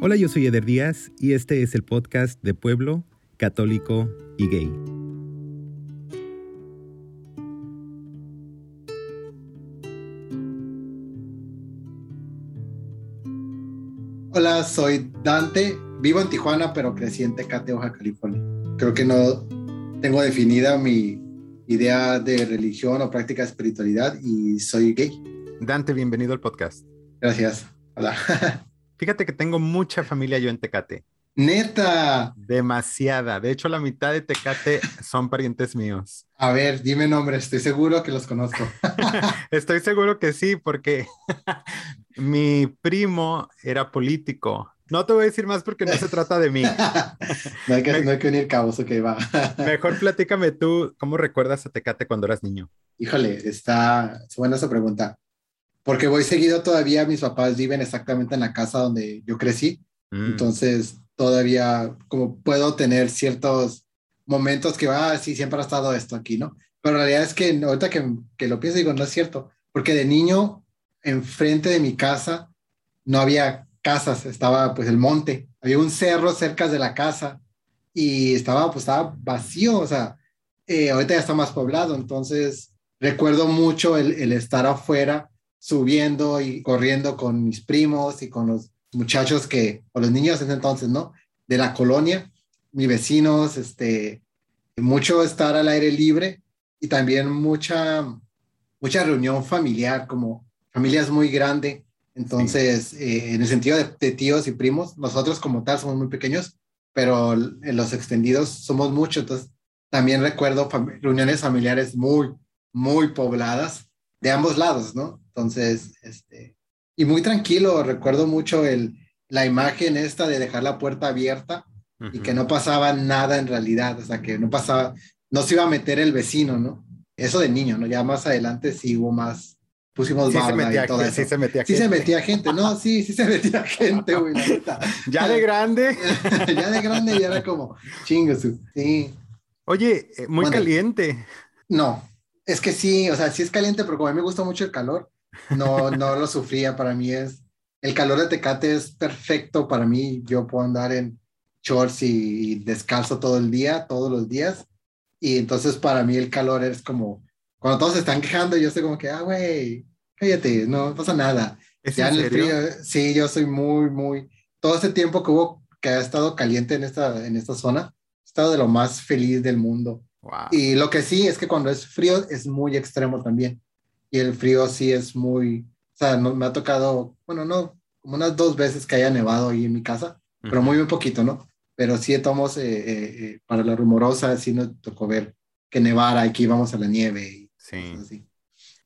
Hola, yo soy Eder Díaz y este es el podcast de Pueblo, Católico y Gay. Hola, soy Dante, vivo en Tijuana, pero crecí en Tecate, Baja California. Creo que no tengo definida mi idea de religión o práctica de espiritualidad y soy gay. Dante, bienvenido al podcast. Gracias. Hola. Fíjate que tengo mucha familia yo en Tecate. Neta. Demasiada. De hecho, la mitad de Tecate son parientes míos. A ver, dime nombres. Estoy seguro que los conozco. Estoy seguro que sí, porque mi primo era político. No te voy a decir más porque no se trata de mí. no, hay que, no hay que unir cabos, ok, va. Mejor platícame tú, ¿cómo recuerdas a Tecate cuando eras niño? Híjole, está buena esa pregunta porque voy seguido todavía, mis papás viven exactamente en la casa donde yo crecí, mm. entonces todavía como puedo tener ciertos momentos que, ah, sí, siempre ha estado esto aquí, ¿no? Pero la realidad es que ahorita que, que lo pienso digo, no es cierto, porque de niño, enfrente de mi casa, no había casas, estaba pues el monte, había un cerro cerca de la casa y estaba pues estaba vacío, o sea, eh, ahorita ya está más poblado, entonces recuerdo mucho el, el estar afuera subiendo y corriendo con mis primos y con los muchachos que, o los niños en entonces, ¿no? De la colonia, mis vecinos, este, mucho estar al aire libre y también mucha, mucha reunión familiar, como familias muy grande. Entonces, eh, en el sentido de, tíos y primos, nosotros como tal somos muy pequeños, pero en los extendidos somos muchos. Entonces, también recuerdo reuniones familiares muy, muy pobladas de ambos lados, ¿no? Entonces, este, y muy tranquilo, recuerdo mucho el, la imagen esta de dejar la puerta abierta y que no pasaba nada en realidad, o sea, que no pasaba, no se iba a meter el vecino, ¿no? Eso de niño, ¿no? Ya más adelante sí hubo más, pusimos sí se metía, y todo eso. Sí se metía gente. Sí se metía gente, no, sí, sí se metía gente, güey, Ya de grande. ya de grande ya era como, chingosu, sí. Oye, eh, muy caliente. No, es que sí, o sea, sí es caliente, pero como a mí me gusta mucho el calor, no, no lo sufría. Para mí es, el calor de Tecate es perfecto para mí. Yo puedo andar en shorts y, descalzo todo el día, todos los días. Y entonces para mí el calor es como, cuando todos se están quejando, yo estoy como que, ah, güey, cállate, no pasa nada. ya en, el frío, sí, yo soy muy, muy, todo este tiempo que hubo, que ha estado caliente en esta, en esta zona, he estado de lo más feliz del mundo. Y lo que sí es que cuando es frío es muy extremo también y el frío sí es muy, o sea, no, me ha tocado, bueno, no, como unas dos veces que haya nevado ahí en mi casa, pero muy, muy poquito, ¿no? Pero sí tomamos eh, eh, eh, para la rumorosa, sí nos tocó ver que nevara y que íbamos a la nieve. Y sí.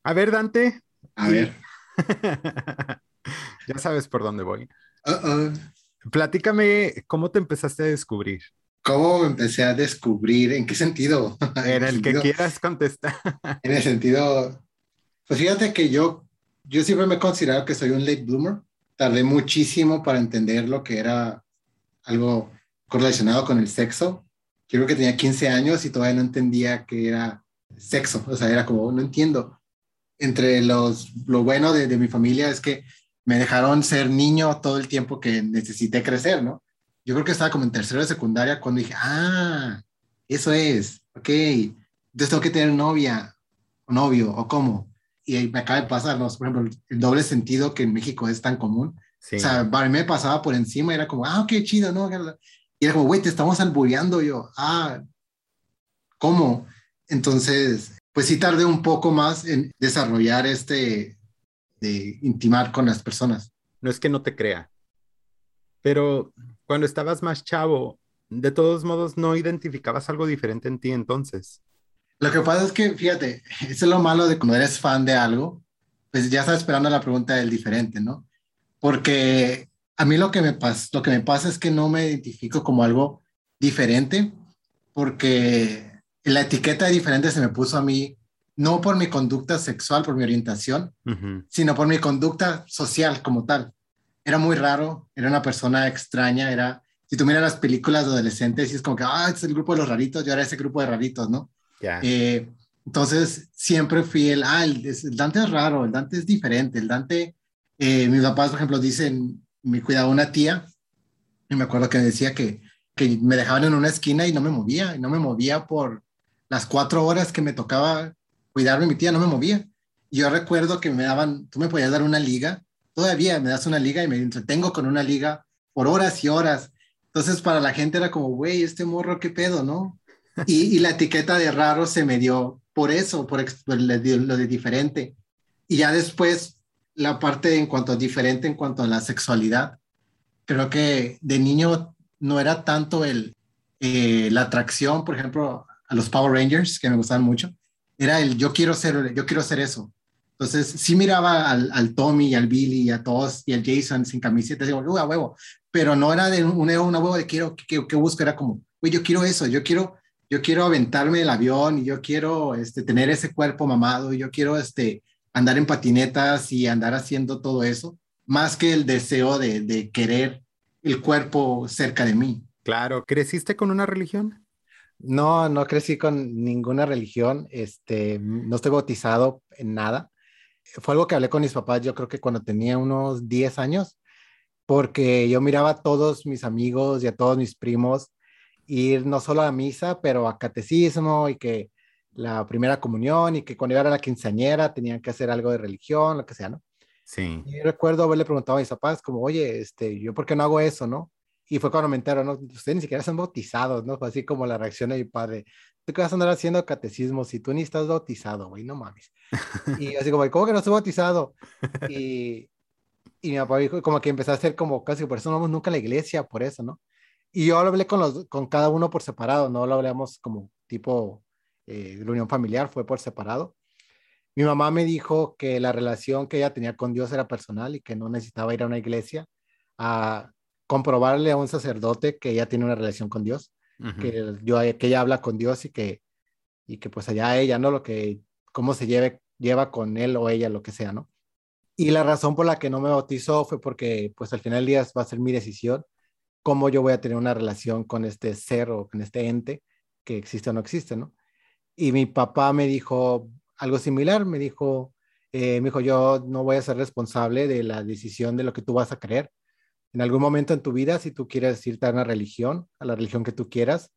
A ver, Dante. A ver. ya sabes por dónde voy. Platícame, ¿cómo te empezaste a descubrir? ¿Cómo empecé a descubrir? ¿En qué sentido? En el que quieras contestar. En el sentido, pues fíjate que yo, yo siempre me he considerado que soy un late bloomer. Tardé muchísimo para entender lo que era algo correlacionado con el sexo. Yo creo que tenía 15 años y todavía no entendía qué era sexo. O sea, era como, no entiendo. Entre los, lo bueno de, de mi familia es que me dejaron ser niño todo el tiempo que necesité crecer, ¿no? Yo creo que estaba como en tercero de secundaria cuando dije, ah, eso es, ok, entonces tengo que tener novia, o novio, o cómo y me acaba de pasar, ¿no? por ejemplo, el doble sentido que en México es tan común. O sea, para mí me pasaba por encima y era como, ah, qué chido, ¿no? Y era como, güey, te estamos albureando. yo, ah, ¿cómo? Entonces, pues sí tardé un poco más en desarrollar este, de intimar con las personas. No es que no te crea, pero cuando estabas más chavo, de todos modos no identificabas algo diferente en ti entonces. Lo que pasa es que, fíjate, eso es lo malo de cuando eres fan de algo, pues ya estás esperando la pregunta del diferente, ¿no? Porque a mí lo que me pasa, lo que me pasa es que no me identifico como algo diferente, porque la etiqueta de diferente se me puso a mí no por mi conducta sexual, por mi orientación, sino por mi conducta social como tal. Era muy raro, era una persona extraña, era, si tú miras las películas de adolescentes, y es como que, ah, este es el grupo de los raritos, yo era ese grupo de raritos, ¿no? Eh, entonces, siempre fui el, ah, el, Dante es raro, el Dante es diferente, el Dante, eh, mis papás, por ejemplo, dicen, me cuidaba una tía Y me acuerdo que decía que, que me dejaban en una esquina y no me movía, y no me movía por las cuatro horas que me tocaba cuidarme mi tía, no me movía. Yo recuerdo que me daban, tú me podías dar una liga, todavía me das una liga y me entretengo con una liga por horas y horas. Entonces para la gente era como, güey, este morro, qué pedo, ¿no? Y, y, la etiqueta de raro se me dio por eso, por, lo de diferente. Y ya después la parte en cuanto a diferente, en cuanto a la sexualidad, creo que de niño no era tanto el, eh, la atracción, por ejemplo, a los Power Rangers, que me gustaban mucho, era el yo quiero ser, yo quiero ser eso. Entonces, sí miraba al, al Tommy al Billy y a todos y al Jason sin camiseta, digo, a huevo, pero no era de una, una huevo de quiero, que, que busco, era como, güey, yo quiero eso, yo quiero, yo quiero aventarme el avión y yo quiero este, tener ese cuerpo mamado y yo quiero este, andar en patinetas y andar haciendo todo eso, más que el deseo de, de querer el cuerpo cerca de mí. Claro, ¿creciste con una religión? No, no crecí con ninguna religión, este, no estoy bautizado en nada. Fue algo que hablé con mis papás, yo creo que cuando tenía unos 10 años, porque yo miraba a todos mis amigos y a todos mis primos ir no solo a misa, pero a catecismo y que la primera comunión y que cuando iba a la quinceañera tenían que hacer algo de religión, lo que sea, ¿no? Sí. Y recuerdo haberle preguntado a mis papás como, oye, este, ¿yo por qué no hago eso, no? Y fue cuando me entero, ¿no? Ustedes ni siquiera son bautizados, ¿no? Fue así como la reacción de mi padre. ¿Tú qué vas a andar haciendo catecismo si tú ni estás bautizado, güey? No mames. Y así como, ¿cómo que no estoy bautizado? Y, y mi papá dijo, como que empezó a hacer como casi, por eso no vamos nunca a la iglesia, por eso, ¿no? Y yo lo hablé con, los, con cada uno por separado, no lo hablamos como tipo eh, la unión familiar, fue por separado. Mi mamá me dijo que la relación que ella tenía con Dios era personal y que no necesitaba ir a una iglesia a comprobarle a un sacerdote que ella tiene una relación con Dios, que, yo, que ella habla con Dios y que, y que pues allá ella, ¿no? Lo que, cómo se lleve, lleva con él o ella, lo que sea, ¿no? Y la razón por la que no me bautizó fue porque pues al final del día va a ser mi decisión cómo yo voy a tener una relación con este ser o con este ente que existe o no existe, ¿no? Y mi papá me dijo algo similar, me dijo, eh, me dijo, yo no voy a ser responsable de la decisión de lo que tú vas a creer. En algún momento en tu vida, si tú quieres irte a una religión, a la religión que tú quieras,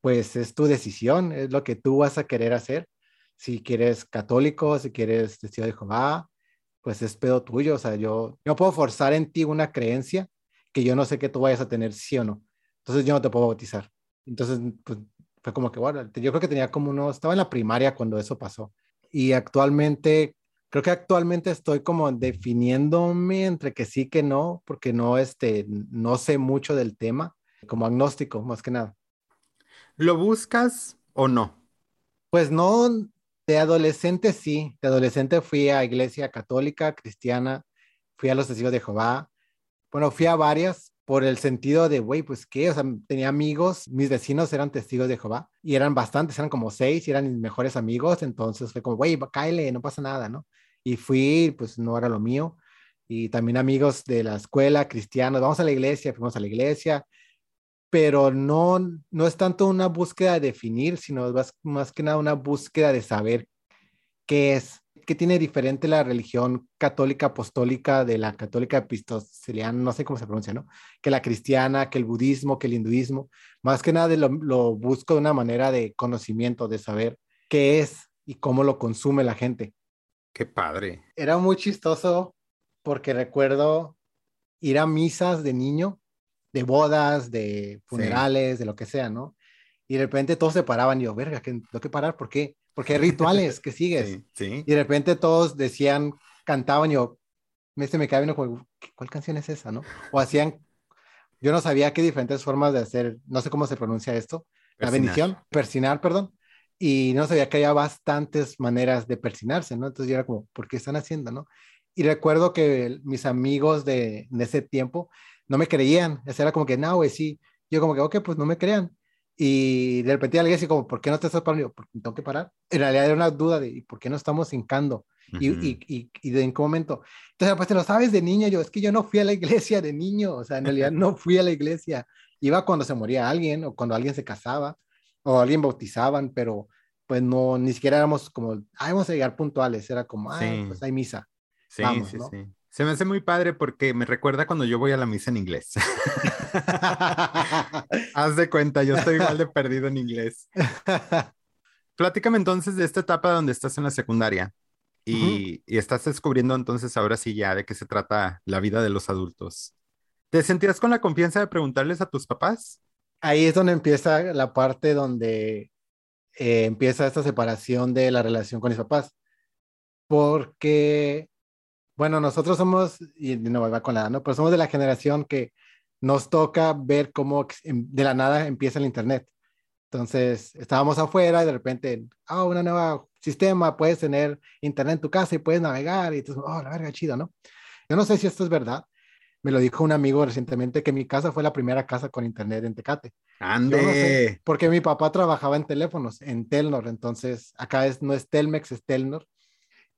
pues es tu decisión, es lo que tú vas a querer hacer. Si quieres católico, si quieres testigo de Jehová, pues es pedo tuyo. O sea, yo no puedo forzar en ti una creencia que yo no sé que tú vayas a tener sí o no. Entonces yo no te puedo bautizar. Entonces, pues fue como que, bueno, yo creo que tenía como uno, estaba en la primaria cuando eso pasó. Y actualmente, creo que actualmente estoy como definiéndome entre que sí que no, porque no, este, no sé mucho del tema, como agnóstico, más que nada. ¿Lo buscas o no? Pues no, de adolescente sí, de adolescente fui a iglesia católica, cristiana, fui a los testigos de Jehová, bueno, fui a varias por el sentido de, güey, pues qué, o sea, tenía amigos, mis vecinos eran testigos de Jehová y eran bastantes, eran como seis y eran mis mejores amigos, entonces fue como, güey, cáele, no pasa nada, ¿no? Y fui, pues no era lo mío. Y también amigos de la escuela, cristianos, vamos a la iglesia, fuimos a la iglesia, pero no, no es tanto una búsqueda de definir, sino más, más que nada una búsqueda de saber qué es ¿Qué tiene diferente la religión católica apostólica de la católica epistoseliana, no sé cómo se pronuncia, ¿no? Que la cristiana, que el budismo, que el hinduismo. Más que nada lo, lo busco de una manera de conocimiento, de saber qué es y cómo lo consume la gente. Qué padre. Era muy chistoso porque recuerdo ir a misas de niño, de bodas, de funerales, de lo que sea, ¿no? Y de repente todos se paraban y yo, verga, ¿qué, tengo que parar, ¿por qué? porque hay rituales que sigues. Sí, Y de repente todos decían, cantaban, y yo, me, se me cae como, ¿cuál canción es esa, no? O hacían, yo no sabía qué diferentes formas de hacer, no sé cómo se pronuncia esto, la bendición, persinar, perdón, y no sabía que había bastantes maneras de persinarse, ¿no? Entonces yo era como, ¿por qué están haciendo, no? Y recuerdo que mis amigos de, de ese tiempo no me creían, era como que, no, güey, sí. Yo como que, ok, pues no me crean. Y de repente alguien dice como, ¿por qué no te estás parando? porque tengo que parar. En realidad era una duda de, ¿por qué no estamos hincando? y, y, y, y, de en qué momento. Entonces, pues te lo sabes de niño, yo, es que yo no fui a la iglesia de niño, o sea, en realidad no fui a la iglesia. Iba cuando se moría alguien o cuando alguien se casaba o alguien bautizaban, pero pues no, ni siquiera éramos como, ay, vamos a llegar puntuales, era como, ay, pues hay misa. Sí, Vamos, sí, ¿no? sí. Se me hace muy padre porque me recuerda cuando yo voy a la misa en inglés. Haz de cuenta, yo estoy igual de perdido en inglés. Platícame entonces de esta etapa donde estás en la secundaria y, y, estás descubriendo entonces ahora sí ya de qué se trata la vida de los adultos. ¿Te sentías con la confianza de preguntarles a tus papás? Ahí es donde empieza la parte donde eh, empieza esta separación de la relación con mis papás. Porque, bueno, nosotros somos, y no va con la ¿no? Pero somos de la generación que nos toca ver cómo de la nada empieza el Internet. Entonces, estábamos afuera y de repente, ah, oh, una nueva sistema, puedes tener Internet en tu casa y puedes navegar y entonces, oh, la verga, chido, ¿no? Yo no sé si esto es verdad. Me lo dijo un amigo recientemente que mi casa fue la primera casa con Internet en Tecate. Ande. porque mi papá trabajaba en teléfonos, en Telnor, entonces acá es, no es Telmex, es Telnor.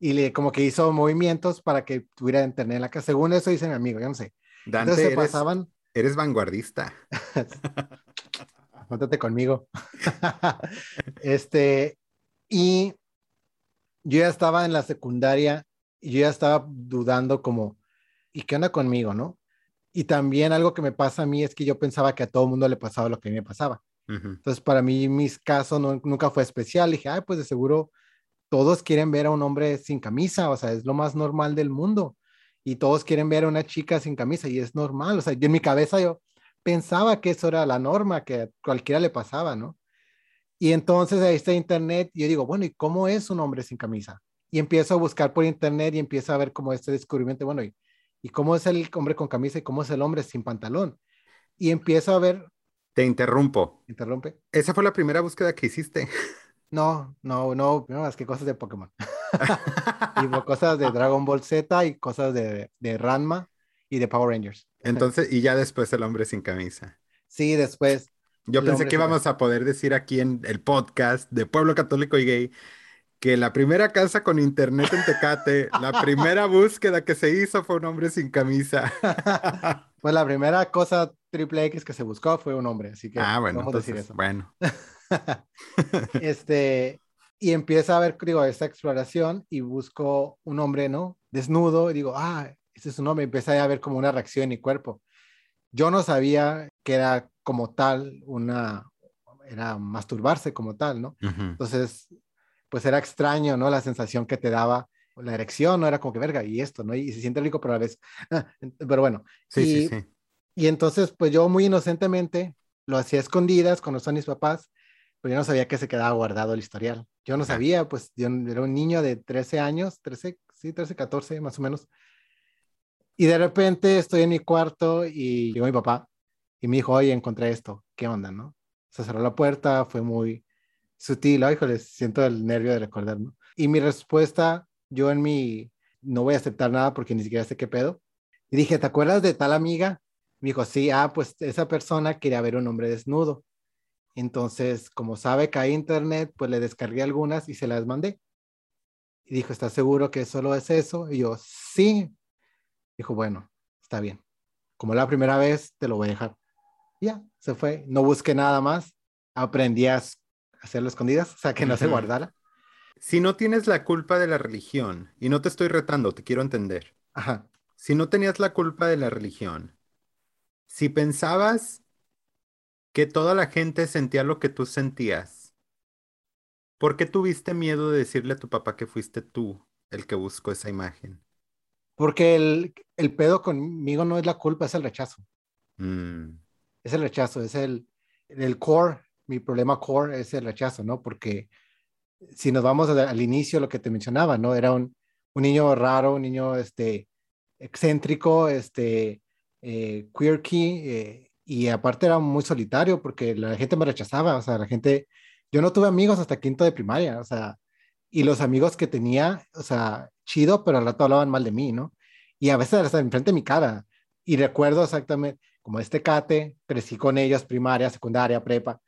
Y le, como que hizo movimientos para que tuviera internet en la casa. Según eso dice mi amigo, yo no sé. Dante, entonces se pasaban. Eres vanguardista. Cuéntate conmigo. este, y yo ya estaba en la secundaria y yo ya estaba dudando como, ¿y qué onda conmigo, no? Y también algo que me pasa a mí es que yo pensaba que a todo mundo le pasaba lo que a mí me pasaba. Entonces, para mí, mis casos nunca fue especial. dije, ay, pues de seguro todos quieren ver a un hombre sin camisa, o sea, es lo más normal del mundo. Y todos quieren ver a una chica sin camisa y es normal. O sea, yo en mi cabeza yo pensaba que eso era la norma, que a cualquiera le pasaba, ¿no? Y entonces ahí está internet y yo digo, bueno, ¿y cómo es un hombre sin camisa? Y empiezo a buscar por internet y empiezo a ver como este descubrimiento, bueno, ¿y y cómo es el hombre con camisa y cómo es el hombre sin pantalón. Y empiezo a ver. Te interrumpo. Interrumpe. Esa fue la primera búsqueda que hiciste. No, no, no, no, es que cosas de Pokémon. y cosas de Dragon Ball Z y cosas de, de Ranma y de Power Rangers. Entonces, y ya después el hombre sin camisa. Sí, después. Yo pensé que íbamos a poder decir aquí en el podcast de Pueblo Católico y Gay que la primera casa con internet en Tecate, la primera búsqueda que se hizo fue un hombre sin camisa. pues la primera cosa triple X que se buscó fue un hombre, así que ah, bueno, vamos decir eso. Bueno. este, y empieza a ver, digo, esta exploración y busco un hombre, ¿no? Desnudo y digo, ah, ese es un hombre. Empecé a ver como una reacción en mi cuerpo. Yo no sabía que era como tal una, era masturbarse como tal, ¿no? Entonces pues era extraño, ¿no? La sensación que te daba la erección, ¿no? Era como que verga, y esto, ¿no? Y se siente rico, pero a la vez, ah, pero bueno. Sí, y, sí, sí. Y entonces, pues yo muy inocentemente lo hacía escondidas cuando son mis papás, pero yo no sabía que se quedaba guardado el historial. Yo no sabía, pues yo era un niño de 13 años, 13, sí, 13, 14 más o menos. Y de repente estoy en mi cuarto y llegó mi papá y me dijo, oye, encontré esto, ¿qué onda, no? Se cerró la puerta, fue muy, sutil, ay, híjole, siento el nervio de recordar, ¿no? Y mi respuesta, yo en mi, no voy a aceptar nada porque ni siquiera sé qué pedo. Y dije, ¿te acuerdas de tal amiga? Me dijo, sí, ah, pues esa persona quería ver un hombre desnudo. Entonces, como sabe que hay internet, pues le descargué algunas y se las mandé. Y dijo, ¿estás seguro que solo es eso? Y yo, sí. Dijo, bueno, está bien. Como la primera vez, te lo voy a dejar. ya, se fue. No busqué nada más. Aprendí a hacerlo escondidas, o sea, que no se guardara. Si no tienes la culpa de la religión, y no te estoy retando, te quiero entender. Ajá. Si no tenías la culpa de la religión, si pensabas que toda la gente sentía lo que tú sentías, ¿por qué tuviste miedo de decirle a tu papá que fuiste tú el que buscó esa imagen? Porque el, el pedo conmigo no es la culpa, es el rechazo. Mm. Es el rechazo, es el, el core mi problema core es el rechazo, ¿no? Porque si nos vamos al inicio, lo que te mencionaba, ¿no? Era un, un niño raro, un niño este, excéntrico, este, eh, quirky, eh, y aparte era muy solitario porque la gente me rechazaba, o sea, la gente, yo no tuve amigos hasta quinto de primaria, o sea, y los amigos que tenía, o sea, chido, pero al rato hablaban mal de mí, ¿no? Y a veces hasta enfrente de mi cara. Y recuerdo exactamente, como este cate, crecí con ellos, primaria, secundaria, prepa,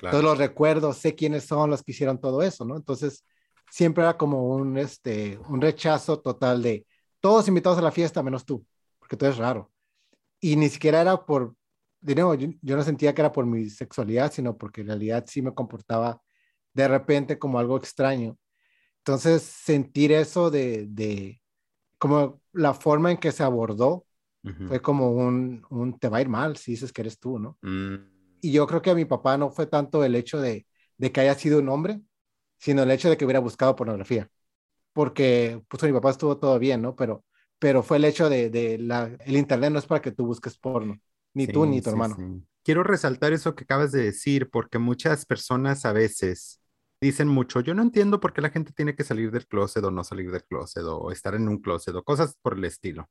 todos los recuerdos, sé quiénes son los que hicieron todo eso, ¿no? Entonces, siempre era como un, este, un rechazo total de todos invitados a la fiesta menos tú, porque tú eres raro. Y ni siquiera era por, de nuevo, yo, no sentía que era por mi sexualidad, sino porque en realidad sí me comportaba de repente como algo extraño. Entonces, sentir eso de, de como la forma en que se abordó fue como un, un, te va a ir mal si dices que eres tú, ¿no? Mm. Y yo creo que a mi papá no fue tanto el hecho de, de que haya sido un hombre, sino el hecho de que hubiera buscado pornografía. Porque, pues, mi papá estuvo todo bien, ¿no? Pero, pero fue el hecho de, de la, el internet no es para que tú busques porno, ni tú ni tu hermano. Quiero resaltar eso que acabas de decir, porque muchas personas a veces dicen mucho, yo no entiendo por qué la gente tiene que salir del closet o no salir del closet o estar en un closet o cosas por el estilo.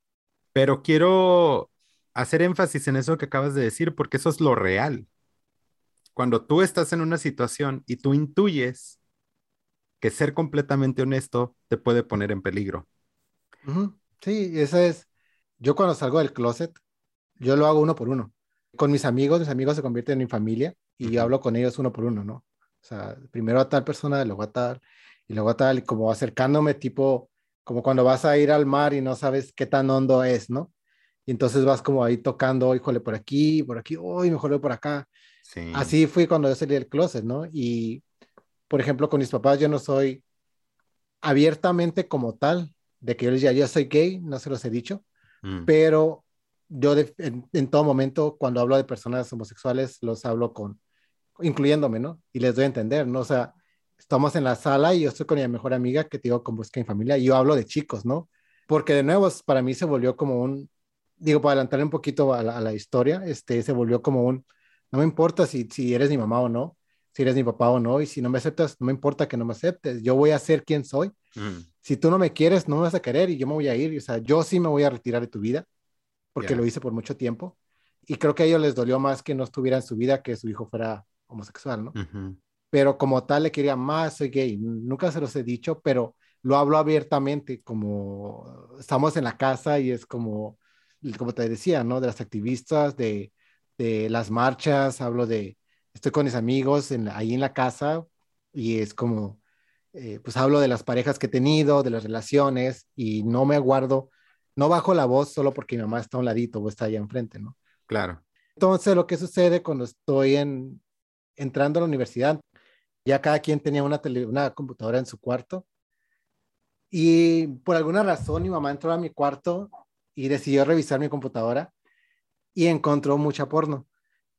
Pero quiero hacer énfasis en eso que acabas de decir porque eso es lo real. Cuando tú estás en una situación y tú intuyes que ser completamente honesto te puede poner en peligro. Sí, eso es. Yo cuando salgo del closet, yo lo hago uno por uno. Con mis amigos, mis amigos se convierten en mi familia y yo hablo con ellos uno por uno, ¿no? O sea, primero a tal persona, luego a tal, y luego a tal, y como acercándome, tipo, como cuando vas a ir al mar y no sabes qué tan hondo es, ¿no? Y entonces vas como ahí tocando, híjole, por aquí, por aquí, uy, mejor por acá. Sí. Así fui cuando yo salí del closet, ¿no? Y, por ejemplo, con mis papás yo no soy abiertamente como tal, de que yo les diga, yo soy gay, no se los he dicho, mm. pero yo en, en, todo momento, cuando hablo de personas homosexuales, los hablo con, incluyéndome, ¿no? Y les doy a entender, ¿no? O sea, estamos en la sala y yo estoy con mi mejor amiga que te digo con Busca en Familia y yo hablo de chicos, ¿no? Porque de nuevo, para mí se volvió como un, digo, para adelantar un poquito a la, historia, este, se volvió como un, no me importa si, si eres mi mamá o no, si eres mi papá o no, y si no me aceptas, no me importa que no me aceptes, yo voy a ser quien soy. Mm. Si tú no me quieres, no me vas a querer y yo me voy a ir, o sea, yo sí me voy a retirar de tu vida, porque lo hice por mucho tiempo. Y creo que a ellos les dolió más que no estuviera en su vida que su hijo fuera homosexual, ¿no? Pero como tal le quería más, soy gay. Nunca se los he dicho, pero lo hablo abiertamente, como estamos en la casa y es como, como te decía, ¿no? De las activistas, de, de las marchas, hablo de, estoy con mis amigos en, ahí en la casa y es como, eh, pues hablo de las parejas que he tenido, de las relaciones y no me guardo, no bajo la voz solo porque mi mamá está a un ladito o está allá enfrente, ¿no? Claro. Entonces, lo que sucede cuando estoy en, entrando a la universidad, ya cada quien tenía una, una computadora en su cuarto. Y por alguna razón mi mamá entró a mi cuarto y decidió revisar mi computadora y encontró mucha porno.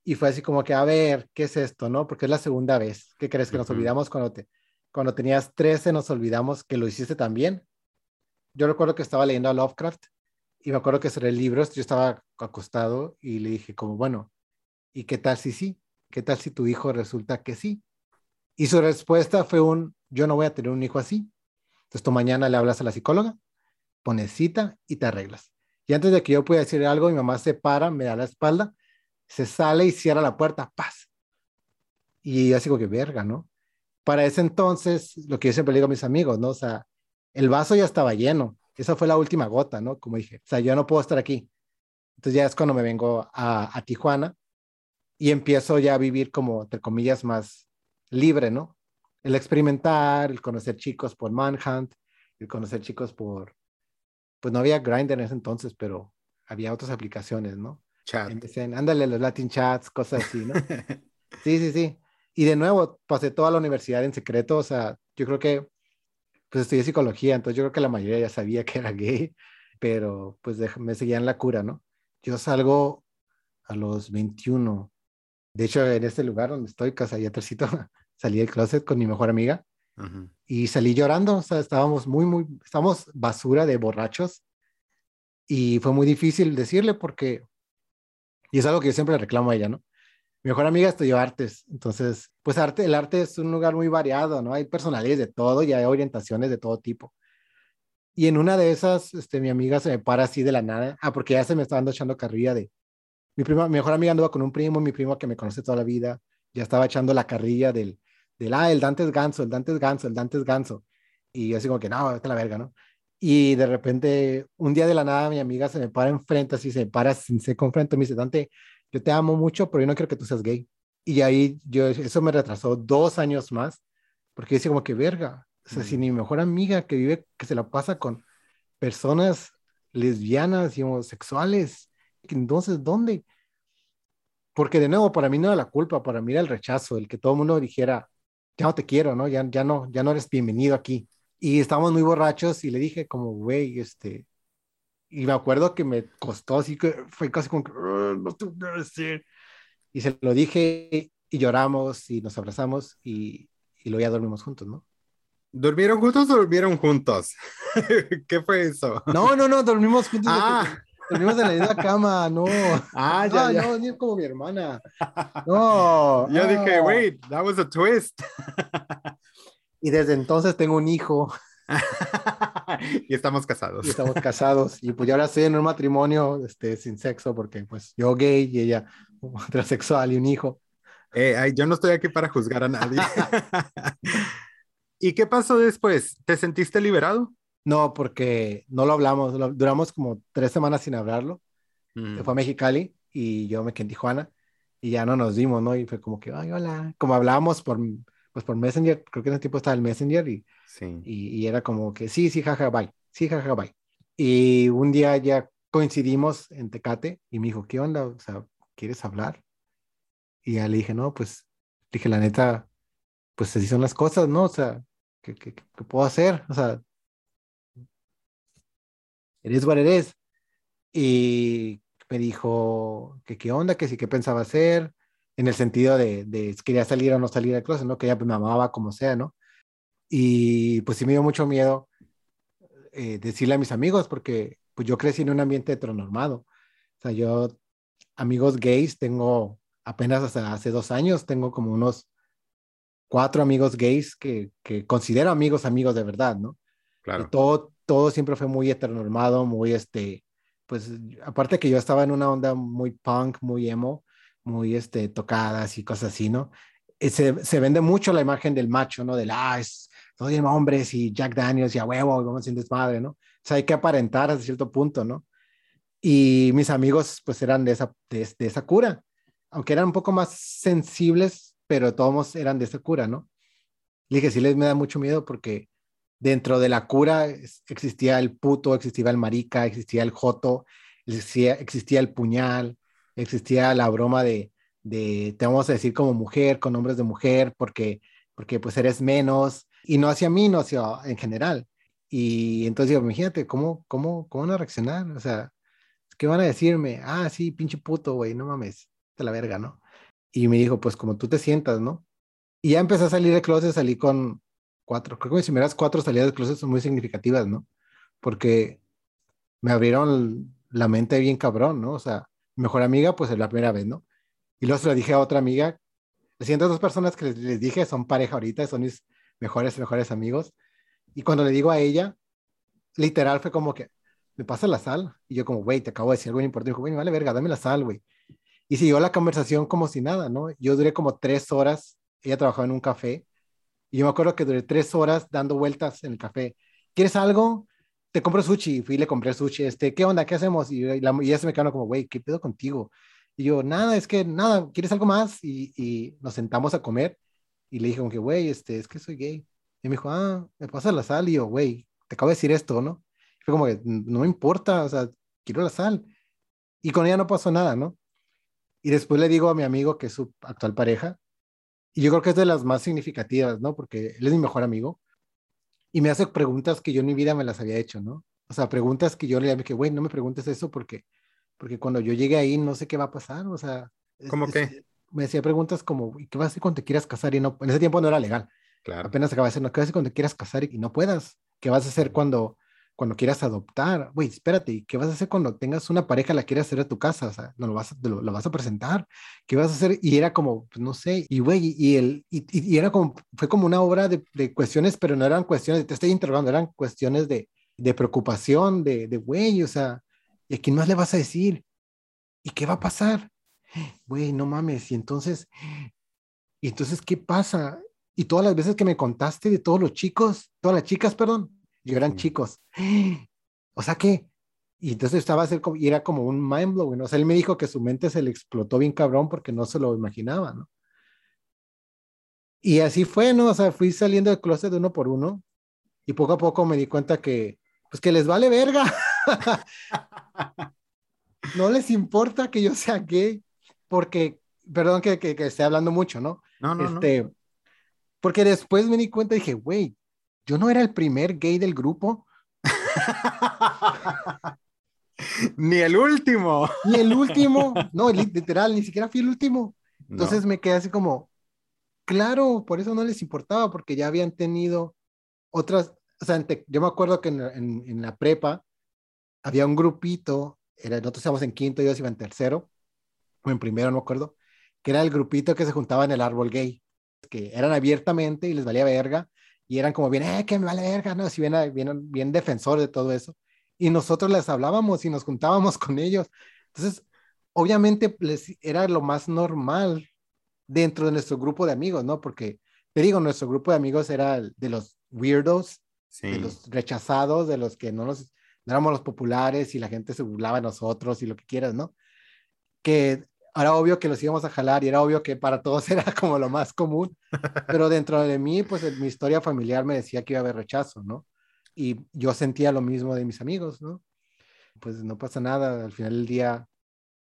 Y fue así como que, a ver, ¿qué es esto? ¿No? Porque es la segunda vez. ¿Qué crees que nos olvidamos cuando, te, cuando tenías 13? Nos olvidamos que lo hiciste también. Yo recuerdo que estaba leyendo a Lovecraft y me acuerdo que sobre libros yo estaba acostado y le dije como, bueno, ¿y qué tal si sí? ¿Qué tal si tu hijo resulta que sí? Y su respuesta fue un, yo no voy a tener un hijo así. Entonces tú mañana le hablas a la psicóloga, pones cita y te arreglas. Y antes de que yo pueda decir algo, mi mamá se para, me da la espalda, se sale y cierra la puerta, paz. Y así como que verga, ¿no? Para ese entonces, lo que yo siempre le digo a mis amigos, ¿no? O sea, el vaso ya estaba lleno. Esa fue la última gota, ¿no? Como dije, o sea, yo no puedo estar aquí. Entonces ya es cuando me vengo a, a Tijuana y empiezo ya a vivir como, entre comillas, más libre, ¿no? El experimentar, el conocer chicos por Manhunt, el conocer chicos por, pues no había Grindr en ese entonces, pero había otras aplicaciones, ¿no? Chat. ándale, los Latin chats, cosas así, ¿no? sí, sí, sí. Y de nuevo, pasé toda la universidad en secreto, o sea, yo creo que, pues estudié psicología, entonces yo creo que la mayoría ya sabía que era gay, pero pues me seguían la cura, ¿no? Yo salgo a los 21 de hecho, en este lugar donde estoy, casa allá tercito, salí del closet con mi mejor amiga y salí llorando. O sea, estábamos muy, muy, estábamos basura de borrachos y fue muy difícil decirle porque, y es algo que yo siempre reclamo a ella, ¿no? Mejor amiga estudió artes, entonces, pues arte, el arte es un lugar muy variado, ¿no? Hay personalidades de todo y hay orientaciones de todo tipo. Y en una de esas, este, mi amiga se me para así de la nada, ah, porque ya se me estaba echando carrilla de, mi prima, mi mejor amiga andaba con un primo, mi primo que me conoce toda la vida, ya estaba echando la carrilla del, del ah, el Dante es ganso, el Dante es ganso, el Dante es ganso. Y yo así como que, no, vete a la verga, ¿no? Y de repente, un día de la nada, mi amiga se me para enfrente, así se me para, se confronta, me dice, Dante, yo te amo mucho, pero yo no quiero que tú seas gay. Y ahí yo, eso me retrasó dos años más, porque yo decía como que verga, o sea, si mi mejor amiga que vive, que se la pasa con personas lesbianas y homosexuales, entonces, ¿dónde? Porque de nuevo, para mí no era la culpa, para mí era el rechazo, el que todo el mundo dijera, ya no te quiero, Ya, ya no, ya no eres bienvenido aquí. Y estábamos muy borrachos y le dije como, güey, este, y me acuerdo que me costó así que fue casi como que no te voy a decir. Y se lo dije y lloramos y nos abrazamos y, y luego ya dormimos juntos, ¿no? ¿Durmieron juntos o durmieron juntos? ¿Qué fue eso? No, no, no, dormimos juntos. Ah. Dormimos en la misma cama, no. Ah, ya, Ah, ya. no, ni como mi hermana. No. Yo dije, ah. wait, that was a twist. Y desde entonces tengo un hijo y estamos casados. y estamos casados. Y pues yo ahora estoy en un matrimonio este, sin sexo porque pues yo gay y ella transexual y un hijo. Eh, ay, yo no estoy aquí para juzgar a nadie. ¿Y qué pasó después? ¿Te sentiste liberado? No, porque no lo hablamos. lo- duramos como tres semanas sin hablarlo. Mm. Se fue a Mexicali y yo me quedé en Tijuana y ya no nos vimos, ¿no? Y fue como que, ay, hola. Como hablábamos por, pues por Messenger, creo que en ese tiempo estaba el Messenger y, Y, era como que, sí, sí, jaja, bye. Sí, jaja, bye. Y un día ya coincidimos en Tecate y me dijo, ¿qué onda? O sea, ¿quieres hablar? Y ya le dije, no, pues, dije, la neta, pues así son las cosas, ¿no? O sea, ¿qué, qué, qué puedo hacer? O sea, eres what eres. Y me dijo que qué onda, que sí, qué pensaba hacer, en el sentido de, de quería salir o no salir del closet, ¿no? Que pues, me amaba como sea, ¿no? Y pues sí me dio mucho miedo eh, decirle a mis amigos, porque pues yo crecí en un ambiente heteronormado. O sea, yo, amigos gays, tengo apenas hasta hace dos años, tengo como unos cuatro amigos gays que, que considero amigos, amigos de verdad, ¿no? Y Claro. todo, todo siempre fue muy heteronormado, muy este, pues aparte que yo estaba en una onda muy punk, muy emo, muy este, tocadas y cosas así, ¿no? Eh, Se, se vende mucho la imagen del macho, ¿no? Del, ah, es, soy el hombres y Jack Daniels y a huevo, y vamos sin desmadre, ¿no? O sea, hay que aparentar hasta cierto punto, ¿no? Y mis amigos, pues eran de esa, de, de esa cura, aunque eran un poco más sensibles, pero todos eran de esa cura, ¿no? Le dije, sí les me da mucho miedo porque dentro de la cura existía el puto, existía el marica, existía el joto, existía, existía el puñal, existía la broma de, de, te vamos a decir como mujer, con nombres de mujer, porque, porque pues eres menos, y no hacia mí, no hacia en general. Y entonces digo, imagínate, ¿cómo, cómo, cómo van a reaccionar? O sea, ¿qué van a decirme? Ah, sí, pinche puto, güey, no mames, de la verga, ¿no? Y me dijo, pues como tú te sientas, ¿no? Y ya empecé a salir de closet, salí con cuatro, creo que mis primeras cuatro salidas de closet son muy significativas, ¿no? Porque me abrieron la mente bien cabrón, ¿no? O sea, mejor amiga, pues es la primera vez, ¿no? Y luego se lo dije a otra amiga. Las siguientes dos personas que les, les dije son pareja ahorita, son mis mejores, mejores amigos. Y cuando le digo a ella, literal fue como que, me pasa la sal. Y yo como, güey, te acabo de decir algo importante. Dijo, güey, vale verga, dame la sal, güey. Y siguió la conversación como si nada, ¿no? Yo duré como tres horas, ella trabajaba en un café, y yo me acuerdo que duré tres horas dando vueltas en el café. ¿Quieres algo? Te compro sushi. Fui y le compré sushi. Este, ¿qué onda? ¿Qué hacemos? Y la, y ella se me quedó como, güey, ¿qué pedo contigo? Y yo, nada, es que nada, ¿quieres algo más? Y, y nos sentamos a comer. Y le dije como que, güey, este, es que soy gay. Y me dijo, ah, me pasa la sal. Y yo, güey, te acabo de decir esto, ¿no? Y fue como que, no me importa, o sea, quiero la sal. Y con ella no pasó nada, ¿no? Y después le digo a mi amigo, que es su actual pareja, y yo creo que es de las más significativas, ¿no? Porque él es mi mejor amigo, y me hace preguntas que yo en mi vida me las había hecho, ¿no? O sea, preguntas que yo le dije, güey, no me preguntes eso porque, porque cuando yo llegue ahí no sé qué va a pasar, o sea... ¿Cómo es- qué? Me decía preguntas como, ¿y qué vas a hacer cuando te quieras casar? Y no, en ese tiempo no era legal Claro. apenas acaba de decir, no, ¿qué vas a hacer cuando quieras casar y no puedas? ¿Qué vas a hacer cuando, cuando quieras adoptar? Güey, espérate, ¿y ¿qué vas a hacer cuando tengas una pareja, la quieras hacer a tu casa? O sea, no lo vas a, lo, lo vas a presentar. ¿Qué vas a hacer? Y era como, pues, no sé, y güey, y, el, y, y- y era como, fue como una obra de, de cuestiones, pero no eran cuestiones te estoy interrogando, eran cuestiones de, de preocupación, de, de güey, o sea, ¿y a quién más le vas a decir? ¿Y qué va a pasar? Güey, no mames, y entonces, ¿y entonces qué pasa? Y todas las veces que me contaste de todos los chicos, todas las chicas, perdón, yo eran chicos. O sea que, y entonces estaba a hacer como, y era como un mind blowing. O sea, él me dijo que su mente se le explotó bien cabrón porque no se lo imaginaba, ¿no? Y así fue, ¿no? O sea, fui saliendo del closet uno por uno y poco a poco me di cuenta que, pues que les vale verga. no les importa que yo sea gay porque, perdón que, que, que esté hablando mucho, ¿no? No, no, no. este, porque después me di cuenta y dije, güey, yo no era el primer gay del grupo. Ni el último. Ni el último. No, literal, ni siquiera fui el último. Entonces me quedé así como, claro, por eso no les importaba, porque ya habían tenido otras, o sea, yo me acuerdo que en, la prepa había un grupito, era, nosotros estábamos en quinto, ellos iban en tercero, o en primero, no me acuerdo, que era el grupito que se juntaba en el árbol gay, que eran abiertamente y les valía verga, y eran como bien, eh, que me vale verga, no, si bien, bien, bien defensor de todo eso. Y nosotros les hablábamos y nos juntábamos con ellos. Entonces, obviamente les, era lo más normal dentro de nuestro grupo de amigos, ¿no? Porque, te digo, nuestro grupo de amigos era de los weirdos, de los rechazados, de los que no nos no éramos los populares y la gente se burlaba de nosotros y lo que quieras, ¿no? Que era obvio que los íbamos a jalar y era obvio que para todos era como lo más común, pero dentro de mí, pues mi historia familiar me decía que iba a haber rechazo, ¿no? Y yo sentía lo mismo de mis amigos, ¿no? Pues no pasa nada, al final del día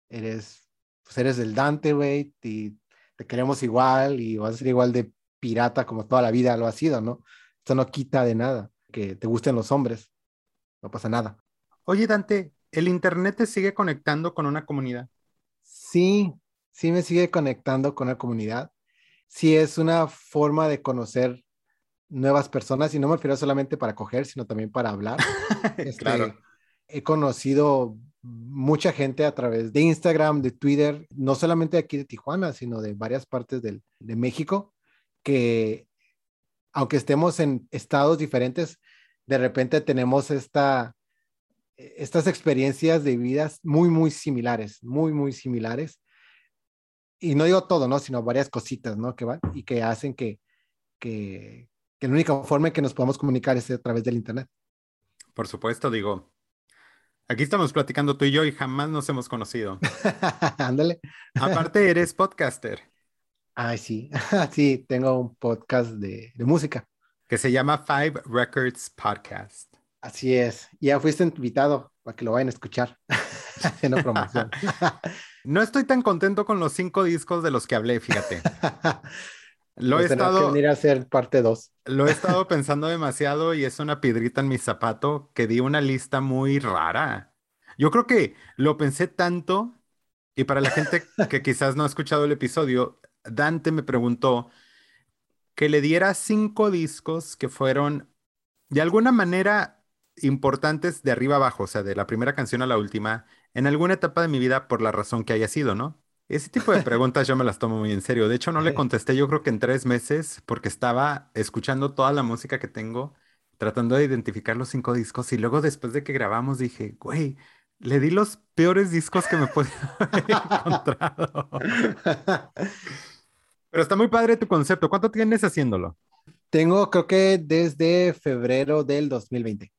eres, pues eres del Dante, güey, y te queremos igual y vas a ser igual de pirata como toda la vida lo ha sido, ¿no? Esto no quita de nada que te gusten los hombres, no pasa nada. Oye, Dante, ¿el Internet te sigue conectando con una comunidad? Sí, sí me sigue conectando con la comunidad. Sí es una forma de conocer nuevas personas y no me refiero solamente para coger, sino también para hablar. Este, claro. He conocido mucha gente a través de Instagram, de Twitter, no solamente aquí de Tijuana, sino de varias partes del, de México, que aunque estemos en estados diferentes, de repente tenemos esta estas experiencias de vidas muy, muy similares, muy, muy similares. Y no digo todo, ¿no? Sino varias cositas, ¿no? Que van y que hacen que, que, que la única forma en que nos podamos comunicar es a través del Internet. Por supuesto, digo, aquí estamos platicando tú y yo y jamás nos hemos conocido. Ándale. Aparte, eres podcaster. Ay, sí, sí, tengo un podcast de, de música. Que se llama Five Records Podcast. Así es. Ya fuiste invitado para que lo vayan a escuchar. no promoción. no estoy tan contento con los cinco discos de los que hablé, fíjate. Lo he estado. Que venir a hacer parte dos. Lo he estado pensando demasiado y es una piedrita en mi zapato que di una lista muy rara. Yo creo que lo pensé tanto y para la gente que quizás no ha escuchado el episodio, Dante me preguntó que le diera cinco discos que fueron de alguna manera importantes de arriba abajo, o sea, de la primera canción a la última, en alguna etapa de mi vida por la razón que haya sido, ¿no? Ese tipo de preguntas yo me las tomo muy en serio. De hecho, no le contesté yo creo que en tres meses porque estaba escuchando toda la música que tengo, tratando de identificar los cinco discos y luego después de que grabamos dije, güey, le di los peores discos que me podía haber encontrado. Pero está muy padre tu concepto. ¿Cuánto tienes haciéndolo? Tengo creo que desde febrero del 2020.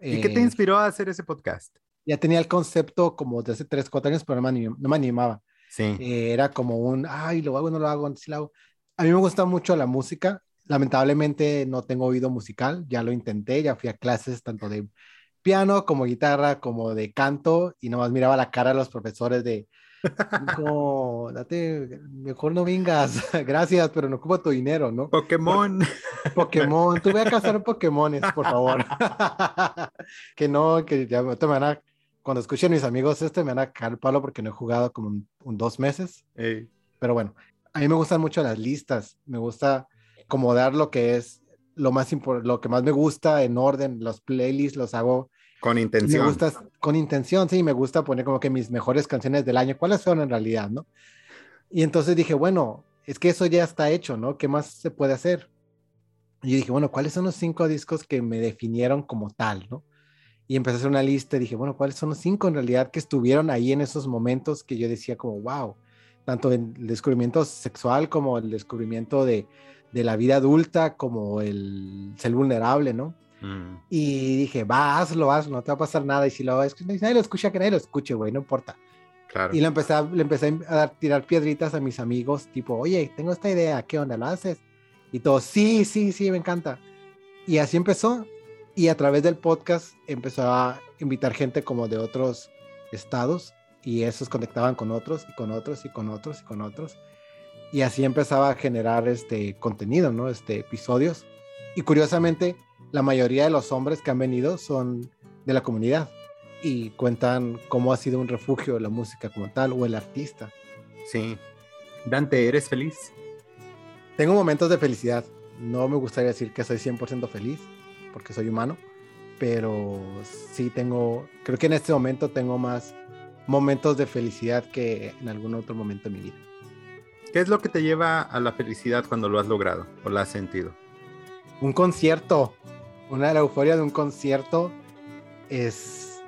¿Y qué te eh, inspiró a hacer ese podcast? Ya tenía el concepto como de hace 3, 4 años, pero no me, animaba. Sí. Eh, era como un, ay, lo hago, no lo hago, sí lo hago. A mí me gusta mucho la música. Lamentablemente no tengo oído musical, ya lo intenté, ya fui a clases tanto de piano como guitarra, como de canto, y nomás miraba la cara de los profesores de, no, date, mejor no vengas, gracias, pero no ocupo tu dinero, ¿no? Pokémon. Pokémon, tú ve a cazar Pokémones, por favor. que no, que ya me van a, cuando escuchen mis amigos este, me van a caer el palo porque no he jugado como un, dos meses. Pero bueno, a mí me gustan mucho las listas, me gusta acomodar lo que es lo más lo que más me gusta en orden, los playlists los hago con intención. Me gusta, con intención, sí, me gusta poner como que mis mejores canciones del año, cuáles son en realidad, ¿no? Y entonces dije, bueno, es que eso ya está hecho, ¿no? ¿Qué más se puede hacer? Y dije, bueno, ¿cuáles son los cinco discos que me definieron como tal, ¿no? Y empecé a hacer una lista y dije, bueno, ¿cuáles son los cinco en realidad que estuvieron ahí en esos momentos que yo decía como, wow, tanto el descubrimiento sexual como el descubrimiento de, de la vida adulta, como el ser vulnerable, ¿no? Mm. Y dije, va, hazlo, hazlo, no te va a pasar nada. Y si lo es nadie lo escucha, que nadie lo escuche, güey, no importa. Claro. Y le empecé, a, le empecé a dar, tirar piedritas a mis amigos, tipo, oye, tengo esta idea, ¿qué onda? ¿Lo haces? Y todos, sí, sí, sí, me encanta. Y así empezó. Y a través del podcast empezó a invitar gente como de otros estados y esos conectaban con otros y con otros y con otros y con otros. Y así empezaba a generar este contenido, ¿no? Este episodios. Y curiosamente, la mayoría de los hombres que han venido son de la comunidad. y cuentan cómo ha sido un refugio la música como tal o el artista. Sí. Dante, ¿eres feliz? Tengo momentos de felicidad. No me gustaría decir que soy 100% feliz, porque soy humano, pero sí tengo, creo que en este momento tengo más momentos de felicidad que en algún otro momento de mi vida. ¿Qué es lo que te lleva a la felicidad cuando lo has logrado o lo has sentido? Un concierto, una de la euforia de un concierto es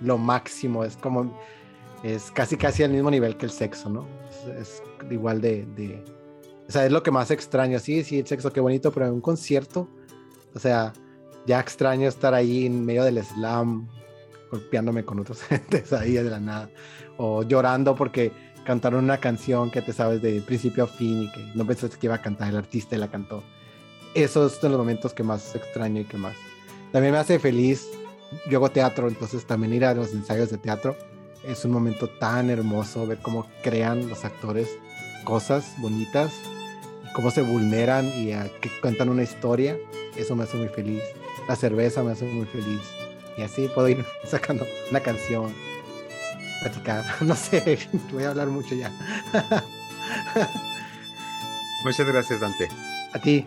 lo máximo, es como, es casi casi al mismo nivel que el sexo, ¿no? Es, igual de, de, o sea, es lo que más extraño, sí, sí, el sexo, qué bonito, pero en un concierto, o sea, ya extraño estar ahí en medio del slam, golpeándome con otros gentes ahí de la nada, o llorando porque cantaron una canción que te sabes de principio a fin y que no pensaste que iba a cantar el artista y la cantó. Esos son los momentos que más extraño y que más. También me hace feliz. Yo hago teatro, entonces también ir a los ensayos de teatro es un momento tan hermoso ver cómo crean los actores cosas bonitas, cómo se vulneran y que cuentan una historia. Eso me hace muy feliz. La cerveza me hace muy feliz. Y así puedo ir sacando una canción, platicar. No sé, voy a hablar mucho ya. Muchas gracias, Dante. A ti.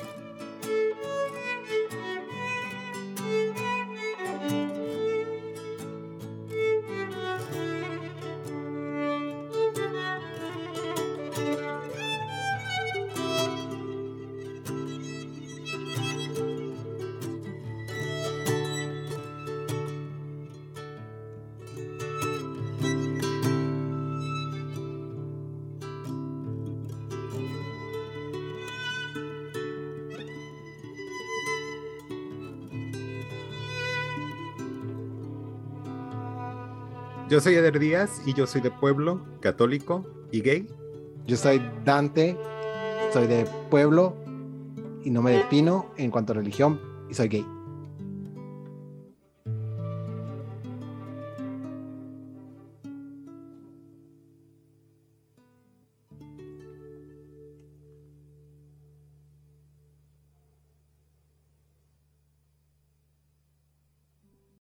Yo soy Eder Díaz y yo soy de pueblo, católico y gay. Yo soy Dante, soy de pueblo y no me defino en cuanto a religión y soy gay.